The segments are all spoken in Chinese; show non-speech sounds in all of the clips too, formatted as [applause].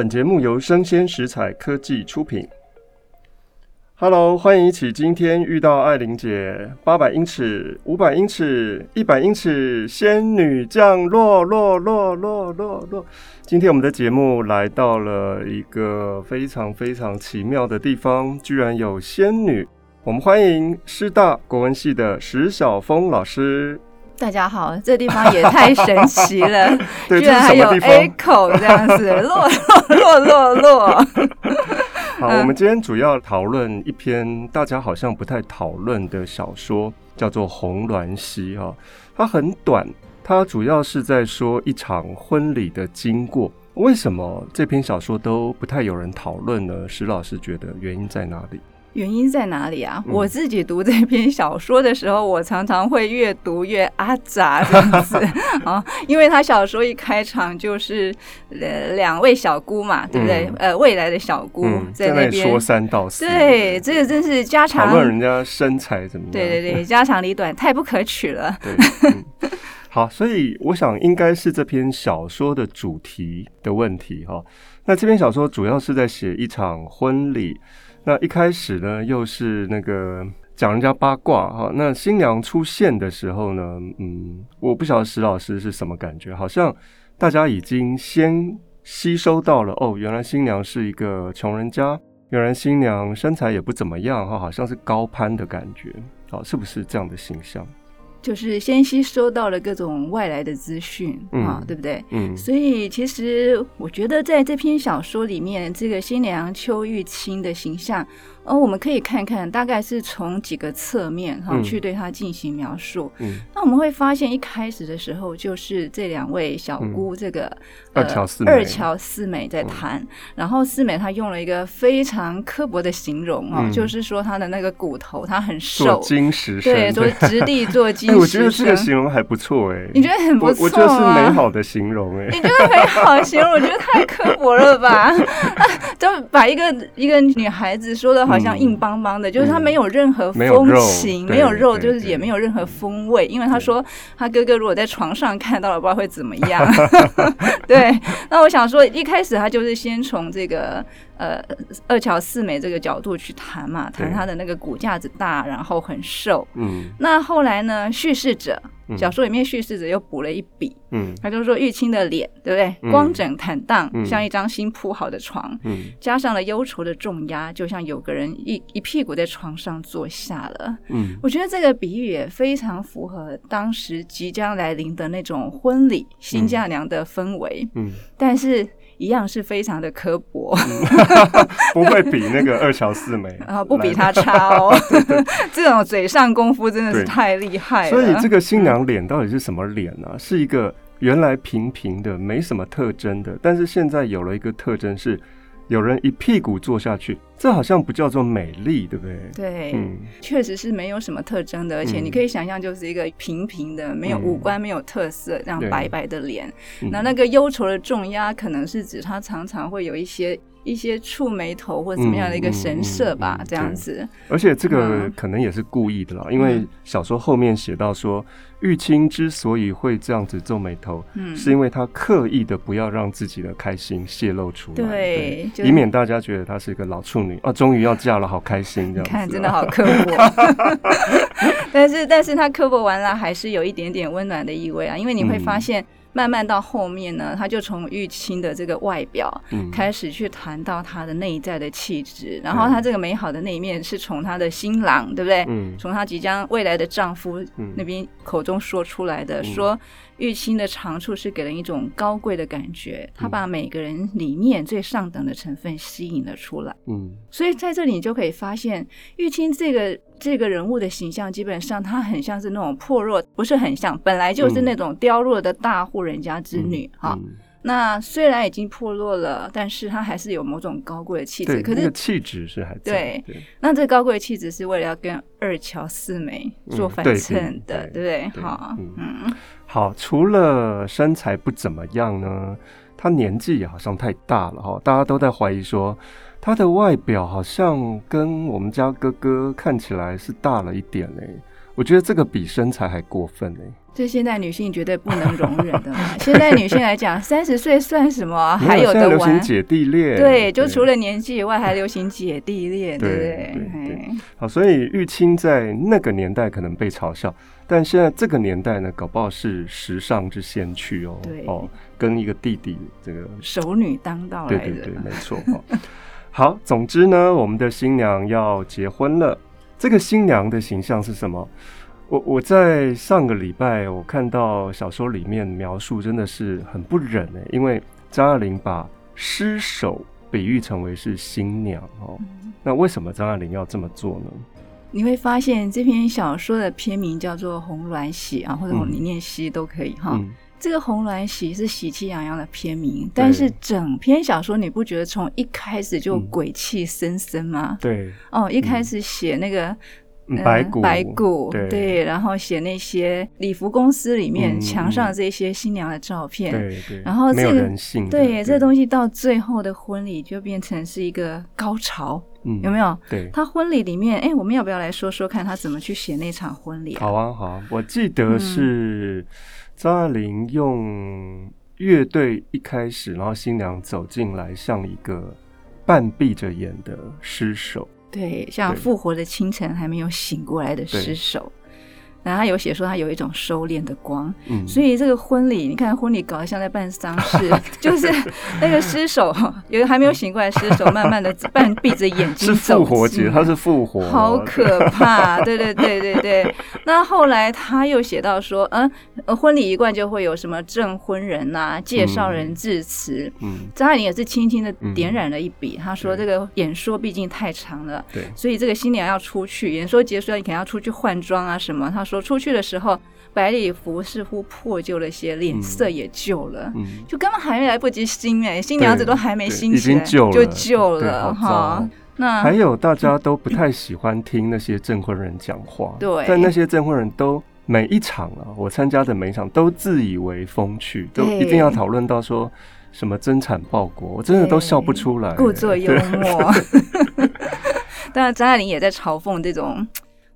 本节目由生鲜食材科技出品。Hello，欢迎一起今天遇到爱玲姐。八百英尺、五百英尺、一百英尺，仙女降落，落落落落落。今天我们的节目来到了一个非常非常奇妙的地方，居然有仙女。我们欢迎师大国文系的石晓峰老师。大家好，这地方也太神奇了，[laughs] 居然还有 echo 这样子，[laughs] 落落落落落。好，我们今天主要讨论一篇大家好像不太讨论的小说，叫做《红鸾溪》哈。它很短，它主要是在说一场婚礼的经过。为什么这篇小说都不太有人讨论呢？石老师觉得原因在哪里？原因在哪里啊？嗯、我自己读这篇小说的时候，我常常会越读越阿杂这样子 [laughs] 啊，因为他小说一开场就是呃两位小姑嘛，对不对？嗯、呃，未来的小姑在那边、嗯、说三道四，对，这个真是家常讨论人家身材怎么样？对对对，家长里短，太不可取了。[laughs] 对，嗯、好，所以我想应该是这篇小说的主题的问题哈。那这篇小说主要是在写一场婚礼。那一开始呢，又是那个讲人家八卦哈。那新娘出现的时候呢，嗯，我不晓得石老师是什么感觉，好像大家已经先吸收到了哦，原来新娘是一个穷人家，原来新娘身材也不怎么样哈，好像是高攀的感觉，好，是不是这样的形象？就是先吸收到了各种外来的资讯啊，嗯、对不对？嗯，所以其实我觉得在这篇小说里面，这个新娘邱玉清的形象。哦，我们可以看看，大概是从几个侧面哈、嗯、去对她进行描述。嗯，那我们会发现，一开始的时候就是这两位小姑，这个、嗯、二乔四二乔四美在谈，嗯、然后四美她用了一个非常刻薄的形容啊，嗯、就是说她的那个骨头她很瘦，金石生，对，说直立坐金我觉得这个形容还不错哎，你觉得很不错、啊、我，我觉得是美好的形容哎，你觉得美好的形容？我觉得太刻薄了吧？[laughs] 就把一个一个女孩子说的。好像硬邦邦的，嗯、就是她没有任何风情，没有肉，就是也没有任何风味。因为她说他哥哥如果在床上看到了，不知道会怎么样。[laughs] 对，那我想说，一开始他就是先从这个。呃，二乔四美这个角度去谈嘛，谈他的那个骨架子大，然后很瘦。嗯，那后来呢，叙事者小说里面叙事者又补了一笔，嗯，他就说玉清的脸，对不对？嗯、光整坦荡，嗯、像一张新铺好的床，嗯，加上了忧愁的重压，就像有个人一一屁股在床上坐下了。嗯，我觉得这个比喻也非常符合当时即将来临的那种婚礼新嫁娘的氛围。嗯，嗯但是。一样是非常的刻薄，[laughs] 不会比那个二乔四美 [laughs] 啊，不比他差哦。[laughs] 这种嘴上功夫真的是太厉害了。所以这个新娘脸到底是什么脸呢？是一个原来平平的、没什么特征的，但是现在有了一个特征是。有人一屁股坐下去，这好像不叫做美丽，对不对？对，嗯，确实是没有什么特征的，而且你可以想象，就是一个平平的、没有五官、没有特色、这样白白的脸。那那个忧愁的重压，可能是指他常常会有一些。一些触眉头或者什么样的一个神色吧，嗯嗯嗯、这样子。而且这个可能也是故意的啦，嗯、因为小说后面写到说，玉清之所以会这样子皱眉头，嗯，是因为他刻意的不要让自己的开心泄露出来，对，以免大家觉得她是一个老处女啊，[laughs] 终于要嫁了，好开心这样子。看，真的好刻薄。[laughs] 但是，但是他刻薄完了，还是有一点点温暖的意味啊，因为你会发现。嗯慢慢到后面呢，他就从玉清的这个外表开始去谈到他的内在的气质，嗯、然后他这个美好的那一面是从他的新郎，嗯、对不对？嗯，从他即将未来的丈夫那边口中说出来的，嗯、说。玉清的长处是给人一种高贵的感觉，他把每个人里面最上等的成分吸引了出来。嗯，所以在这里你就可以发现，玉清这个这个人物的形象，基本上他很像是那种破弱，不是很像，本来就是那种凋落的大户人家之女哈。那虽然已经破落了，但是他还是有某种高贵的气质。可是气质是还在。对，那这高贵的气质是为了要跟二乔四美做反衬的，对不对？好，嗯。好，除了身材不怎么样呢，他年纪也好像太大了哈，大家都在怀疑说他的外表好像跟我们家哥哥看起来是大了一点嘞。我觉得这个比身材还过分嘞。这现代女性绝对不能容忍的嘛。现代女性来讲，三十岁算什么、还有的玩。流行姐弟恋。对，就除了年纪以外，还流行姐弟恋，对不对？对。好，所以玉清在那个年代可能被嘲笑，但现在这个年代呢，搞不好是时尚之先驱哦。对哦，跟一个弟弟这个熟女当道来的。对对对，没错。好，总之呢，我们的新娘要结婚了。这个新娘的形象是什么？我我在上个礼拜我看到小说里面描述，真的是很不忍哎，因为张爱玲把尸首比喻成为是新娘哦。嗯、那为什么张爱玲要这么做呢？你会发现这篇小说的篇名叫做《红鸾喜》啊，或者你念西都可以哈。这个红鸾喜是喜气洋洋的篇名，但是整篇小说你不觉得从一开始就鬼气森森吗？对，哦，一开始写那个白骨，白骨，对，然后写那些礼服公司里面墙上这些新娘的照片，对对，然后这个对这东西到最后的婚礼就变成是一个高潮，嗯有没有？对，他婚礼里面，哎，我们要不要来说说看他怎么去写那场婚礼？好啊，好啊，我记得是。张爱玲用乐队一开始，然后新娘走进来，像一个半闭着眼的尸首，对，像复活的清晨还没有醒过来的尸首。然后他有写说他有一种收敛的光，嗯，所以这个婚礼，你看婚礼搞得像在办丧事，[laughs] 就是那个尸首，有个还没有醒过来尸首，慢慢的 [laughs] 半闭着眼睛走，是复活节，他是复活，好可怕，对对对对对。那后来他又写到说，嗯，婚礼一贯就会有什么证婚人呐、介绍人致辞，嗯，张爱玲也是轻轻的点染了一笔，他说这个演说毕竟太长了，对，所以这个新娘要出去，演说结束了，你可能要出去换装啊什么，他说。出去的时候，白礼服似乎破旧了些，脸色也旧了，嗯嗯、就根本还没来不及新哎，新娘子都还没新起来就旧了哈。那还有大家都不太喜欢听那些证婚人讲话，对，但那些证婚人都每一场啊，我参加的每一场都自以为风趣，都一定要讨论到说什么增产报国，我真的都笑不出来，故作幽默。[laughs] [laughs] 当然，张爱玲也在嘲讽这种。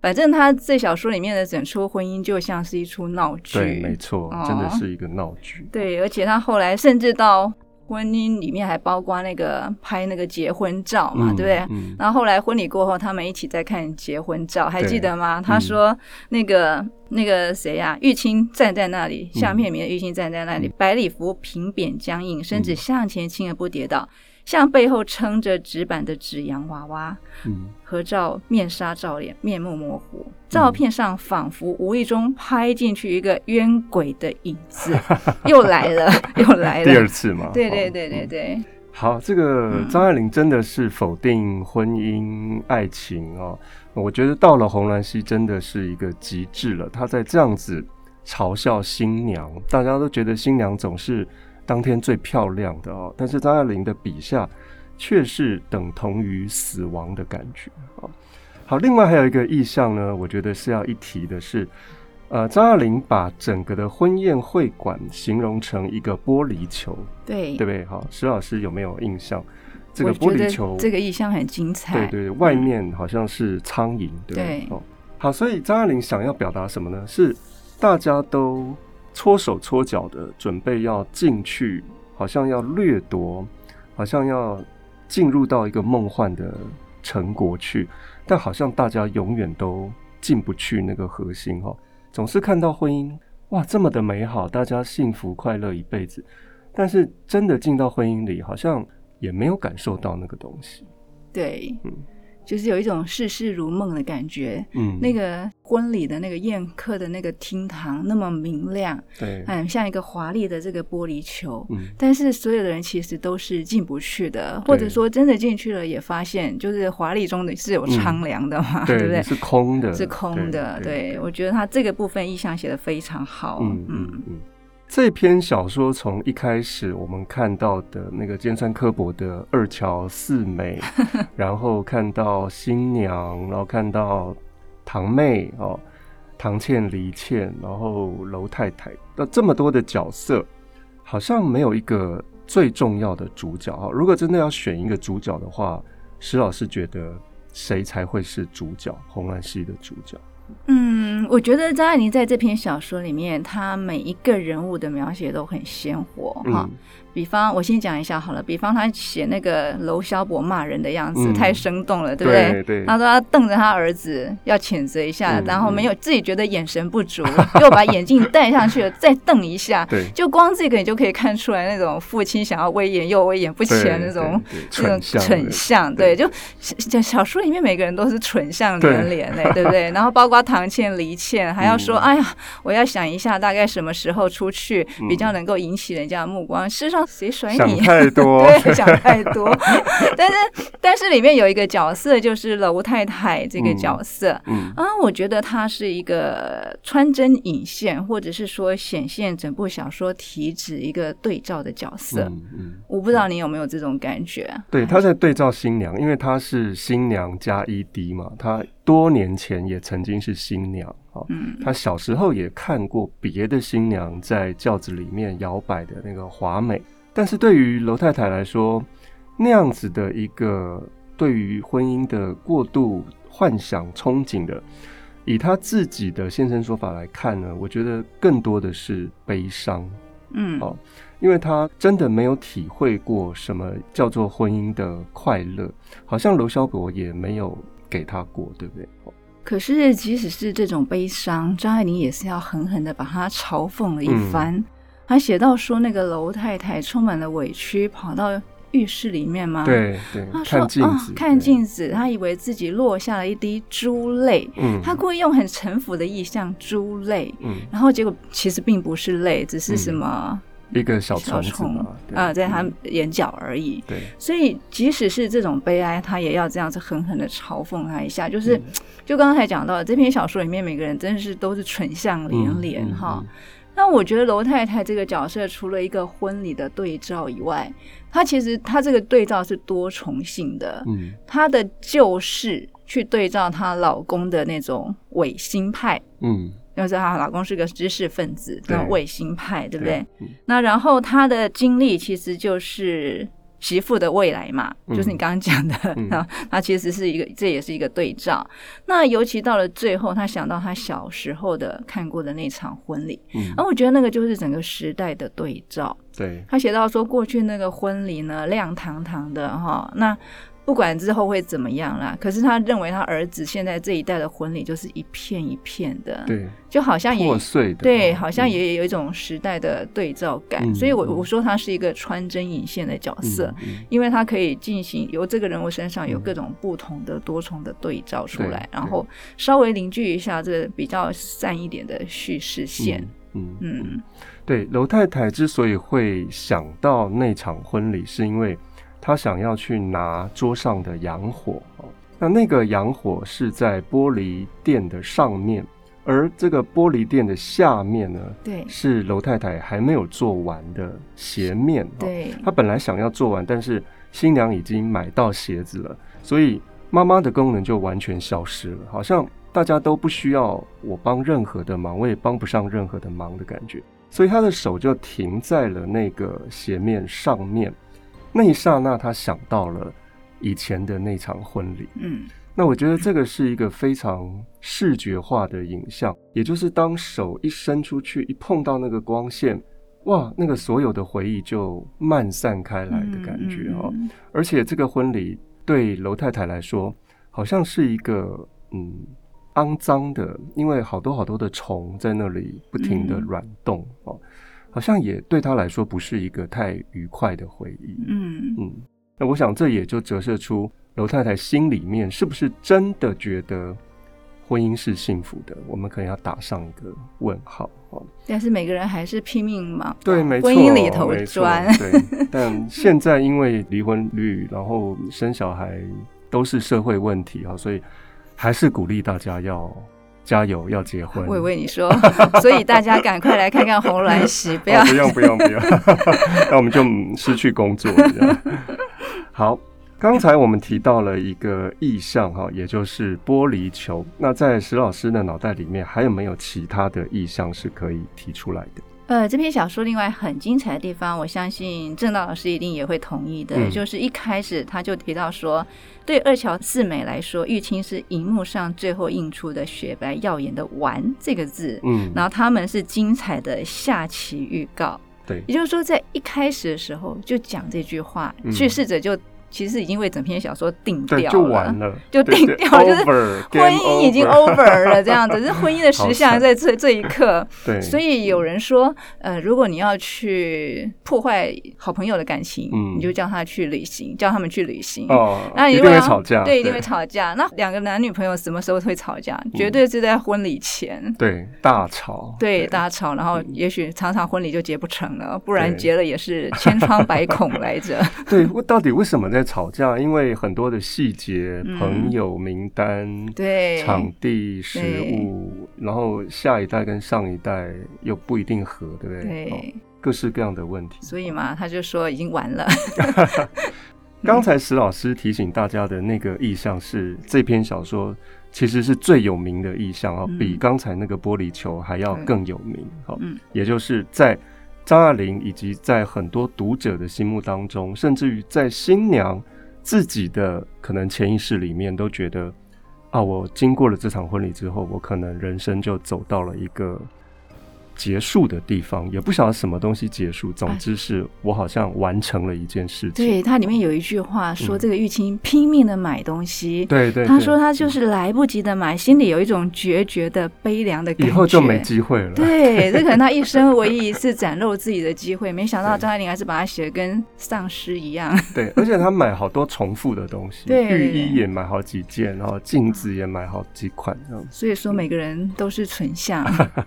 反正他这小说里面的整出婚姻就像是一出闹剧，对，没错，哦、真的是一个闹剧。对，而且他后来甚至到婚姻里面还包括那个拍那个结婚照嘛，嗯、对不对？嗯、然后后来婚礼过后，他们一起在看结婚照，还记得吗？他说那个、嗯、那个谁呀、啊，玉清站在那里，相片里面的玉清站在那里，嗯、白礼服平扁僵硬，身子向前倾而不跌倒。像背后撑着纸板的纸洋娃娃，嗯，合照面纱罩脸，面目模糊。照片上仿佛无意中拍进去一个冤鬼的影子，[laughs] 又来了，[laughs] 又来了，第二次嘛？对对对对对。好，这个张爱玲真的是否定婚姻爱情哦？我觉得到了《红鸾溪》真的是一个极致了。她在这样子嘲笑新娘，大家都觉得新娘总是。当天最漂亮的哦，但是张爱玲的笔下却是等同于死亡的感觉啊。好，另外还有一个意象呢，我觉得是要一提的是，呃，张爱玲把整个的婚宴会馆形容成一个玻璃球，对，对不对？好，石老师有没有印象？这个玻璃球，这个意象很精彩。对对，外面好像是苍蝇，对，对哦。好，所以张爱玲想要表达什么呢？是大家都。搓手搓脚的准备要进去，好像要掠夺，好像要进入到一个梦幻的成果去，但好像大家永远都进不去那个核心哈。总是看到婚姻哇这么的美好，大家幸福快乐一辈子，但是真的进到婚姻里，好像也没有感受到那个东西。对，嗯。就是有一种世事如梦的感觉，嗯，那个婚礼的那个宴客的那个厅堂那么明亮，对，嗯，像一个华丽的这个玻璃球，嗯，但是所有的人其实都是进不去的，或者说真的进去了也发现，就是华丽中的是有苍凉的嘛，[laughs] 对不对？是空的，是空的，对，我觉得他这个部分意象写的非常好，嗯。嗯嗯。这篇小说从一开始我们看到的那个尖酸刻薄的二乔四美，[laughs] 然后看到新娘，然后看到堂妹哦，堂倩、黎倩，然后楼太太，那这么多的角色，好像没有一个最重要的主角哈。如果真的要选一个主角的话，石老师觉得谁才会是主角？红鸾戏的主角？嗯，我觉得张爱玲在这篇小说里面，她每一个人物的描写都很鲜活哈。比方，我先讲一下好了。比方，他写那个娄萧伯骂人的样子，嗯、太生动了，对不对？对对，他说他瞪着他儿子要谴责一下，嗯、然后没有自己觉得眼神不足，嗯、[laughs] 又把眼镜戴上去了，再瞪一下。[laughs] 对，就光这个你就可以看出来那种父亲想要威严又威严不起来那种那种蠢相。对，就小小说里面每个人都是蠢相连连嘞，对不对？[laughs] 然后包括唐倩、黎倩，还要说：“嗯、哎呀，我要想一下，大概什么时候出去比较能够引起人家的目光。”事实上。谁甩你？想 [laughs] 太多，对，想太多。[laughs] 但是，但是里面有一个角色，就是娄太太这个角色。嗯，嗯啊，我觉得她是一个穿针引线，或者是说显现整部小说体旨一个对照的角色。嗯，嗯，我不知道你有没有这种感觉？对，她在对照新娘，因为她是新娘加 ED 嘛，她多年前也曾经是新娘。嗯，他小时候也看过别的新娘在轿子里面摇摆的那个华美。但是对于娄太太来说，那样子的一个对于婚姻的过度幻想、憧憬的，以她自己的现身说法来看呢，我觉得更多的是悲伤。嗯，哦，因为她真的没有体会过什么叫做婚姻的快乐，好像娄萧伯也没有给她过，对不对？可是即使是这种悲伤，张爱玲也是要狠狠的把她嘲讽了一番。嗯还写到说，那个楼太太充满了委屈，跑到浴室里面吗？对对，看镜子，哦，看镜子，他以为自己落下了一滴珠泪。嗯，他故意用很城府的意象，珠泪。嗯，然后结果其实并不是泪，只是什么、嗯、一个小虫啊、呃，在他眼角而已。对，所以即使是这种悲哀，他也要这样子狠狠的嘲讽他一下。就是，嗯、就刚才讲到这篇小说里面，每个人真的是都是蠢相连连哈。嗯嗯嗯那我觉得楼太太这个角色，除了一个婚礼的对照以外，她其实她这个对照是多重性的。嗯，她的旧事去对照她老公的那种伪心派。嗯，要知道她老公是个知识分子，那卫星派，对不对？对，那然后她的经历其实就是。媳妇的未来嘛，就是你刚刚讲的，嗯、啊，他其实是一个，这也是一个对照。那尤其到了最后，她想到她小时候的看过的那场婚礼，嗯，而我觉得那个就是整个时代的对照。对，他写到说，过去那个婚礼呢，亮堂堂的哈，那。不管之后会怎么样啦，可是他认为他儿子现在这一代的婚礼就是一片一片的，对，就好像也破碎的，对，好像也有一种时代的对照感。嗯、所以我我说他是一个穿针引线的角色，嗯嗯、因为他可以进行由这个人物身上有各种不同的多重的对照出来，嗯、然后稍微凝聚一下这比较散一点的叙事线。嗯嗯，嗯对，娄太太之所以会想到那场婚礼，是因为。他想要去拿桌上的洋火，那那个洋火是在玻璃垫的上面，而这个玻璃垫的下面呢，对，是楼太太还没有做完的鞋面。对，她本来想要做完，但是新娘已经买到鞋子了，所以妈妈的功能就完全消失了，好像大家都不需要我帮任何的忙，我也帮不上任何的忙的感觉，所以她的手就停在了那个鞋面上面。那一刹那，他想到了以前的那场婚礼。嗯，那我觉得这个是一个非常视觉化的影像，也就是当手一伸出去，一碰到那个光线，哇，那个所有的回忆就漫散开来的感觉哦。嗯嗯嗯、而且这个婚礼对娄太太来说，好像是一个嗯肮脏的，因为好多好多的虫在那里不停的软动哦。嗯好像也对他来说不是一个太愉快的回忆。嗯嗯，那我想这也就折射出娄太太心里面是不是真的觉得婚姻是幸福的？我们可能要打上一个问号。但是每个人还是拼命嘛，对，没错，婚姻里头钻。对，但现在因为离婚率，然后生小孩都是社会问题啊，所以还是鼓励大家要。加油，要结婚！我为你说，[laughs] 所以大家赶快来看看红鸾喜，[laughs] 不要、哦、不用不用不用，[laughs] 那我们就失去工作了。好，刚才我们提到了一个意象哈，也就是玻璃球。那在石老师的脑袋里面，还有没有其他的意象是可以提出来的？呃，这篇小说另外很精彩的地方，我相信郑道老师一定也会同意的，嗯、就是一开始他就提到说，对二乔四美来说，玉清是荧幕上最后映出的雪白耀眼的“完”这个字，嗯，然后他们是精彩的下棋预告，对，也就是说在一开始的时候就讲这句话，叙事者就。其实已经为整篇小说定掉了，就完了，就定掉了，就是 [laughs] 婚姻已经 over 了，这样子，是婚姻的实相在这这一刻。[laughs] 对，所以有人说，呃，如果你要去破坏好朋友的感情，你就叫他去旅行，叫他们去旅行。哦，那一定会吵架，对，一定会吵架。那两个男女朋友什么时候会吵架？绝对是在婚礼前，对，大吵，对，大吵，然后也许常常婚礼就结不成了，不然结了也是千疮百孔来着。[laughs] 对，到底为什么在？吵架，因为很多的细节，嗯、朋友名单、对场地、食物，然后下一代跟上一代又不一定合，对不对？对、哦，各式各样的问题。所以嘛，他就说已经完了。[laughs] [laughs] 刚才石老师提醒大家的那个意象是这篇小说其实是最有名的意象啊，嗯、比刚才那个玻璃球还要更有名。好嗯，也就是在。张爱玲以及在很多读者的心目当中，甚至于在新娘自己的可能潜意识里面，都觉得啊，我经过了这场婚礼之后，我可能人生就走到了一个。结束的地方也不晓得什么东西结束，总之是我好像完成了一件事情。对，它里面有一句话说，这个玉清拼命的买东西，对对，他说他就是来不及的买，心里有一种决绝的悲凉的感觉，以后就没机会了。对，这可能他一生唯一一次展露自己的机会，没想到张爱玲还是把它写的跟丧尸一样。[laughs] 对，而且他买好多重复的东西，对，浴衣也买好几件，然后镜子也买好几款，这样。所以说每个人都是存相。[laughs] [laughs]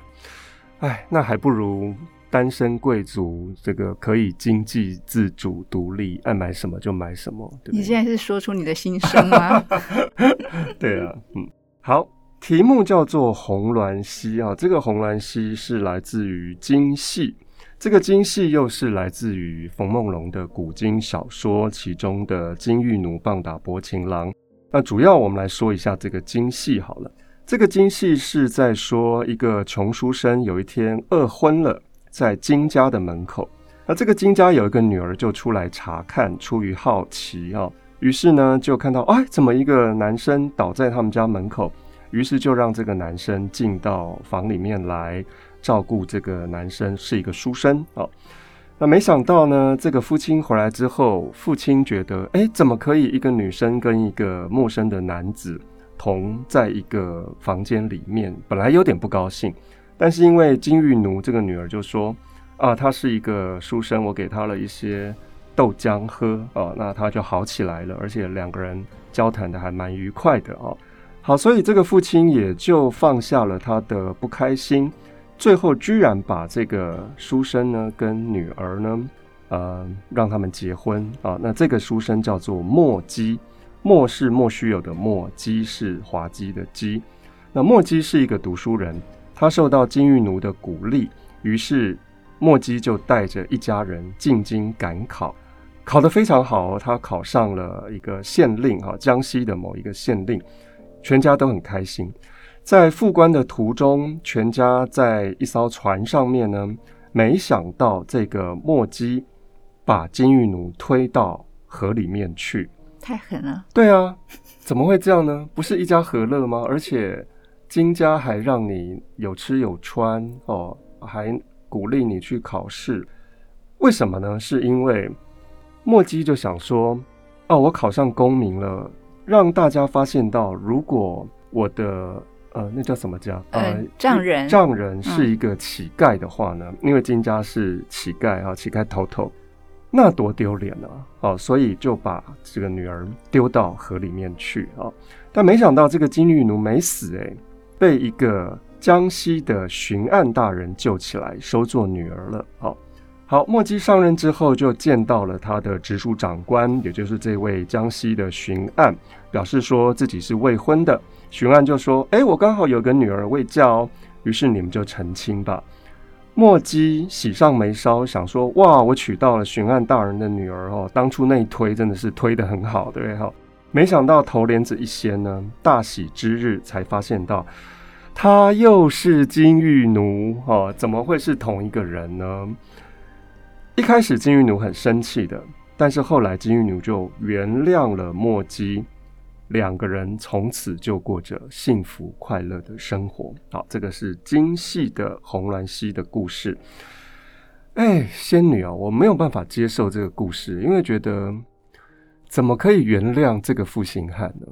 哎，那还不如单身贵族，这个可以经济自主独立，爱买什么就买什么，对不对？你现在是说出你的心声吗？[laughs] 对啊，嗯，好，题目叫做《红鸾溪》啊，这个红鸾溪是来自于京戏，这个京戏又是来自于冯梦龙的古今小说，其中的金玉奴棒打薄情郎。那主要我们来说一下这个京戏好了。这个京戏是在说一个穷书生有一天饿昏了，在金家的门口。那这个金家有一个女儿就出来查看，出于好奇啊，于是呢就看到哎，怎么一个男生倒在他们家门口？于是就让这个男生进到房里面来照顾这个男生，是一个书生啊。那没想到呢，这个父亲回来之后，父亲觉得哎，怎么可以一个女生跟一个陌生的男子？同在一个房间里面，本来有点不高兴，但是因为金玉奴这个女儿就说啊，他是一个书生，我给他了一些豆浆喝啊，那他就好起来了，而且两个人交谈的还蛮愉快的啊。好，所以这个父亲也就放下了他的不开心，最后居然把这个书生呢跟女儿呢，呃，让他们结婚啊。那这个书生叫做莫姬。莫是莫须有的莫，姬是滑稽的姬。那莫姬是一个读书人，他受到金玉奴的鼓励，于是莫姬就带着一家人进京赶考，考得非常好，他考上了一个县令，哈，江西的某一个县令，全家都很开心。在复官的途中，全家在一艘船上面呢，没想到这个莫姬把金玉奴推到河里面去。太狠了！对啊，怎么会这样呢？不是一家和乐吗？而且金家还让你有吃有穿哦，还鼓励你去考试，为什么呢？是因为墨姬就想说，哦，我考上功名了，让大家发现到，如果我的呃，那叫什么家？呃，丈人，丈人是一个乞丐的话呢？嗯、因为金家是乞丐啊，乞丐头头。那多丢脸啊！哦，所以就把这个女儿丢到河里面去啊。但没想到这个金玉奴没死诶，被一个江西的巡按大人救起来，收做女儿了。好，好，莫姬上任之后就见到了他的直属长官，也就是这位江西的巡按，表示说自己是未婚的。巡按就说：“诶，我刚好有个女儿未嫁哦，于是你们就成亲吧。”莫姬喜上眉梢，想说：“哇，我娶到了巡按大人的女儿哦！当初那一推真的是推得很好，对不对？哈，没想到头帘子一掀呢，大喜之日才发现到他又是金玉奴哦，怎么会是同一个人呢？一开始金玉奴很生气的，但是后来金玉奴就原谅了莫姬，两个人从此就过着幸福快乐的生活。好，这个是精细的红鸾溪的故事。哎，仙女啊，我没有办法接受这个故事，因为觉得怎么可以原谅这个负心汉呢？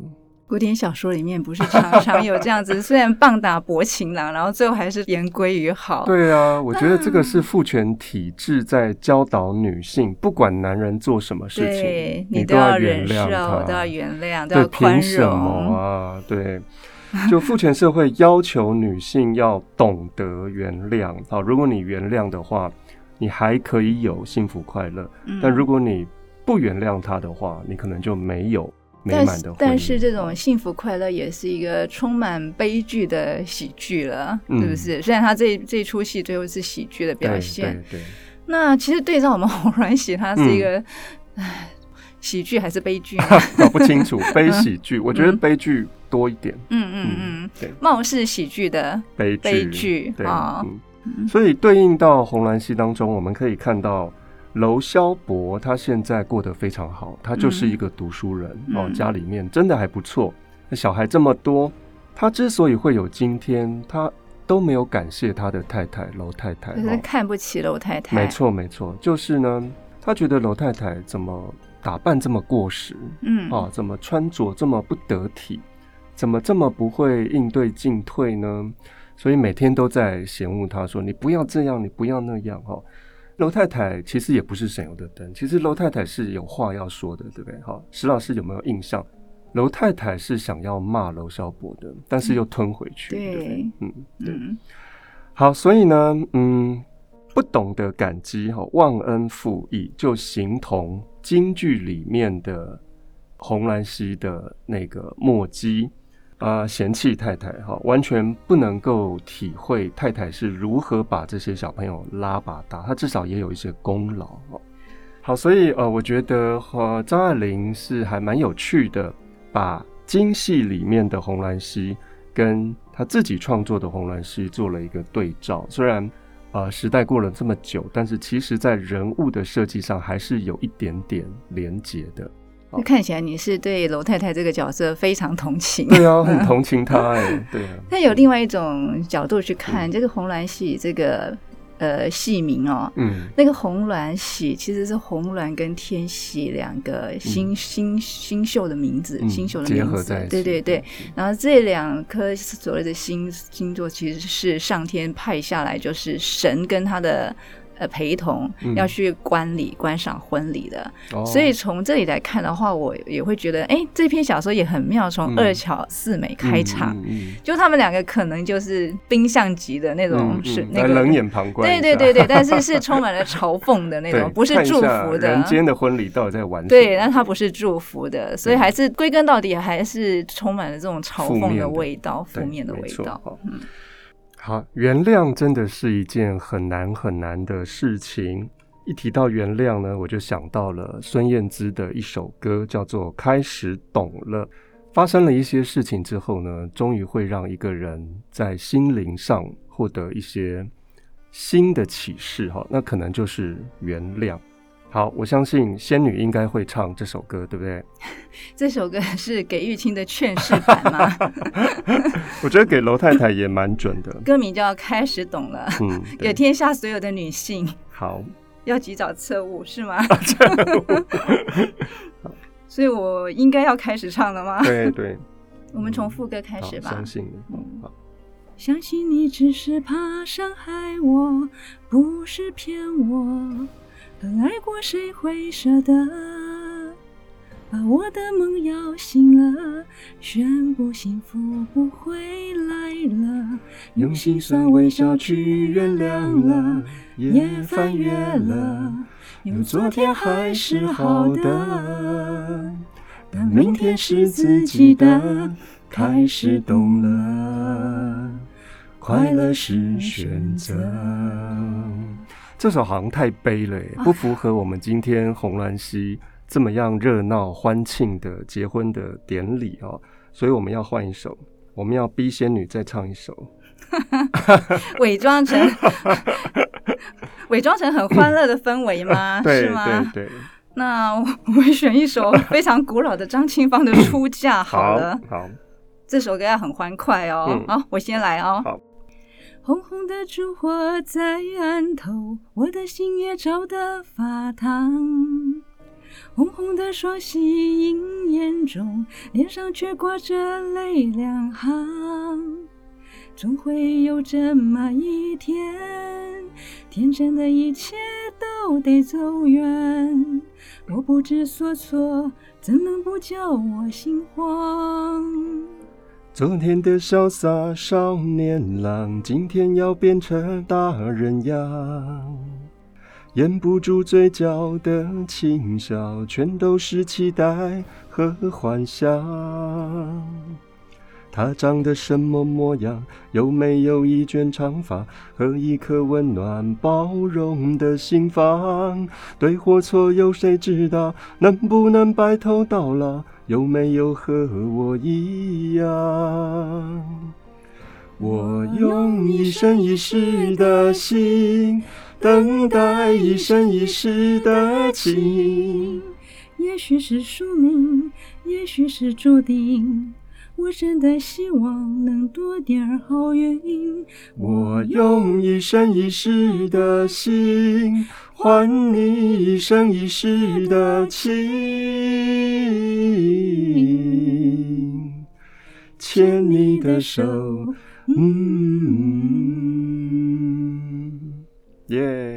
古典小说里面不是常常有这样子，[laughs] 虽然棒打薄情郎，然后最后还是言归于好。对啊，我觉得这个是父权体制在教导女性，不管男人做什么事情，你都要原谅他，都要原谅，都要宽容。凭什么啊？对，就父权社会要求女性要懂得原谅。好，如果你原谅的话，你还可以有幸福快乐，嗯，但如果你不原谅他的话，你可能就没有。但是，但是这种幸福快乐也是一个充满悲剧的喜剧了，嗯、是不是？虽然他这这出戏最后是喜剧的表现，对对对，那其实对照我们红鸾喜，它是一个，唉、嗯，喜剧还是悲剧？[laughs] 搞不清楚，悲喜剧，我觉得悲剧多一点。嗯嗯嗯，对，貌似喜剧的悲悲剧啊。所以对应到红鸾戏当中，我们可以看到。娄萧伯他现在过得非常好，他就是一个读书人哦，嗯、家里面真的还不错。那小孩这么多，他之所以会有今天，他都没有感谢他的太太娄太太，就是看不起娄太太。没错没错，就是呢，他觉得娄太太怎么打扮这么过时，嗯啊，怎么穿着这么不得体，怎么这么不会应对进退呢？所以每天都在嫌恶他说：“你不要这样，你不要那样。”哈。娄太太其实也不是省油的灯，其实娄太太是有话要说的，对不对？好，石老师有没有印象？娄太太是想要骂娄少博的，但是又吞回去，嗯、对，对，嗯，对。嗯、好，所以呢，嗯，不懂得感激，哈，忘恩负义，就形同京剧里面的红兰溪的那个墨姬。啊，嫌弃太太哈，完全不能够体会太太是如何把这些小朋友拉拔大，他至少也有一些功劳哦。好，所以呃，我觉得和张爱玲是还蛮有趣的，把京戏里面的红鸾戏跟他自己创作的红鸾戏做了一个对照。虽然呃时代过了这么久，但是其实在人物的设计上还是有一点点连结的。看起来你是对楼太太这个角色非常同情，对啊，[laughs] 很同情她哎，对啊。那有另外一种角度去看、嗯、这个红鸾戏这个呃戏名哦，嗯，那个红鸾喜其实是红鸾跟天喜两个星星星宿的名字，星宿的名字，嗯、结合在一起，对对对。然后这两颗所谓的星星座其实是上天派下来，就是神跟他的。呃，陪同要去观礼、嗯、观赏婚礼的，哦、所以从这里来看的话，我也会觉得，哎、欸，这篇小说也很妙。从二巧四美开场，就他们两个可能就是冰相级的那种，是那个冷眼旁观，对对对对，但是是充满了嘲讽的那种，不是祝福的。人间的婚礼到底在玩什么？对，但它不是祝福的，所以还是归根到底还是充满了这种嘲讽的味道，负面的味道。嗯。好，原谅真的是一件很难很难的事情。一提到原谅呢，我就想到了孙燕姿的一首歌，叫做《开始懂了》。发生了一些事情之后呢，终于会让一个人在心灵上获得一些新的启示。哈，那可能就是原谅。好，我相信仙女应该会唱这首歌，对不对？[laughs] 这首歌是给玉清的劝世版吗？[laughs] 我觉得给娄太太也蛮准的。歌名叫《开始懂了》，嗯，给 [laughs] 天下所有的女性。好，要及早彻悟，是吗？所以我应该要开始唱了吗？对对。我们从副歌开始吧。相信你，好。相信你只是怕伤害我，不是骗我。很爱过，谁会舍得？把我的梦摇醒了，宣布幸福不会来了，用心酸微笑去原谅了，也翻越了，有昨天还是好的，但明天是自己的，开始懂了，快乐是选择。这首好像太悲了，不符合我们今天红鸾溪这么样热闹欢庆的结婚的典礼哦，所以我们要换一首。我们要逼仙女再唱一首，[laughs] 伪装成 [laughs] 伪装成很欢乐的氛围吗？[laughs] 是吗？对对。那我们选一首非常古老的张清芳的《出嫁》好了。好，好，这首歌要很欢快哦。嗯、好，我先来哦。好。红红的烛火在案头，我的心也照得发烫。红红的双喜映眼中，脸上却挂着泪两行。总会有这么一天，天真的一切都得走远。我不知所措，怎能不叫我心慌？昨天的潇洒少年郎，今天要变成大人样。掩不住嘴角的轻笑，全都是期待和幻想。他长得什么模样？有没有一卷长发和一颗温暖包容的心房？对或错，有谁知道？能不能白头到老？有没有和我一样？我用一生一世的心，等待一生一世的情。也许是宿命，也许是注定。我真的希望能多点好运。我用一生一世的心换你一生一世的情，牵你的手，嗯，耶。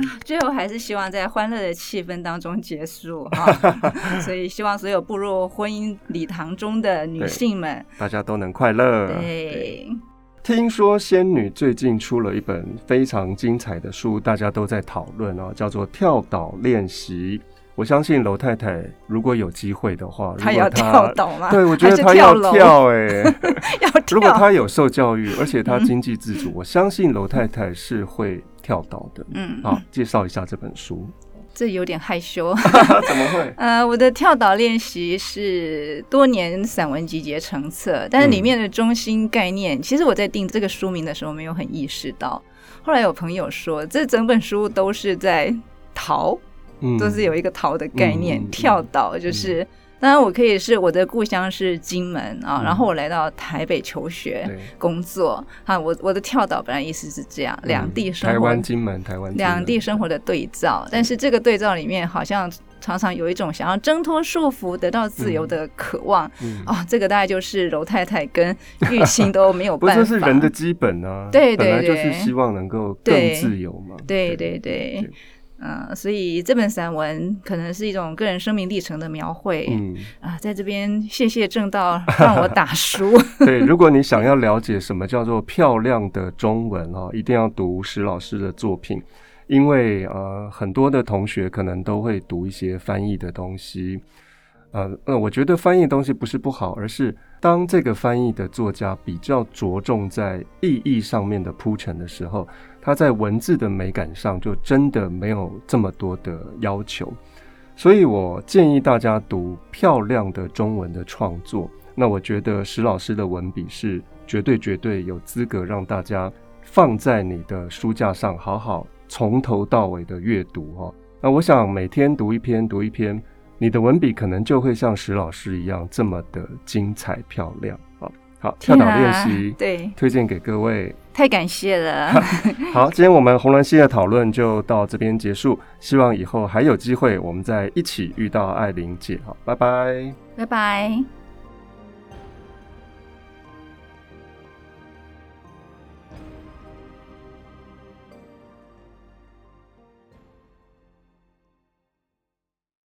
[laughs] 最后还是希望在欢乐的气氛当中结束哈，[laughs] 所以希望所有步入婚姻礼堂中的女性们，大家都能快乐。对，听说仙女最近出了一本非常精彩的书，大家都在讨论哦，叫做《跳岛练习》。我相信楼太太如果有机会的话，她要跳岛吗？对，我觉得她要跳 [laughs] 哎、欸，要跳。如果她有受教育，而且她经济自主，我相信楼太太是会。跳岛的，嗯，好，介绍一下这本书。这有点害羞，[laughs] 怎么会？呃，我的跳岛练习是多年散文集结成册，但是里面的中心概念，嗯、其实我在定这个书名的时候没有很意识到。后来有朋友说，这整本书都是在逃，嗯、都是有一个逃的概念，嗯、跳岛就是。嗯当然，我可以是我的故乡是金门啊，嗯、然后我来到台北求学工作啊。我我的跳岛本来意思是这样，两、嗯、地生活，台湾金门，台湾两地生活的对照。但是这个对照里面，好像常常有一种想要挣脱束缚、得到自由的渴望。嗯，哦，[laughs] 这个大概就是柔太太跟玉清都没有办法。不是，是人的基本啊，对对对，本来就是希望能够更自由嘛。对对对。对对嗯，所以这本散文可能是一种个人生命历程的描绘。嗯啊，在这边谢谢正道 [laughs] 让我打书。[laughs] 对，如果你想要了解什么叫做漂亮的中文哦，一定要读石老师的作品，因为呃，很多的同学可能都会读一些翻译的东西。呃呃，我觉得翻译的东西不是不好，而是当这个翻译的作家比较着重在意义上面的铺陈的时候。他在文字的美感上就真的没有这么多的要求，所以我建议大家读漂亮的中文的创作。那我觉得石老师的文笔是绝对绝对有资格让大家放在你的书架上，好好从头到尾的阅读哦。那我想每天读一篇读一篇，你的文笔可能就会像石老师一样这么的精彩漂亮。好，跳岛练习，对，推荐给各位。太感谢了。好，[laughs] 今天我们红鸾系的讨论就到这边结束。希望以后还有机会，我们再一起遇到艾琳姐。好，拜拜，拜拜。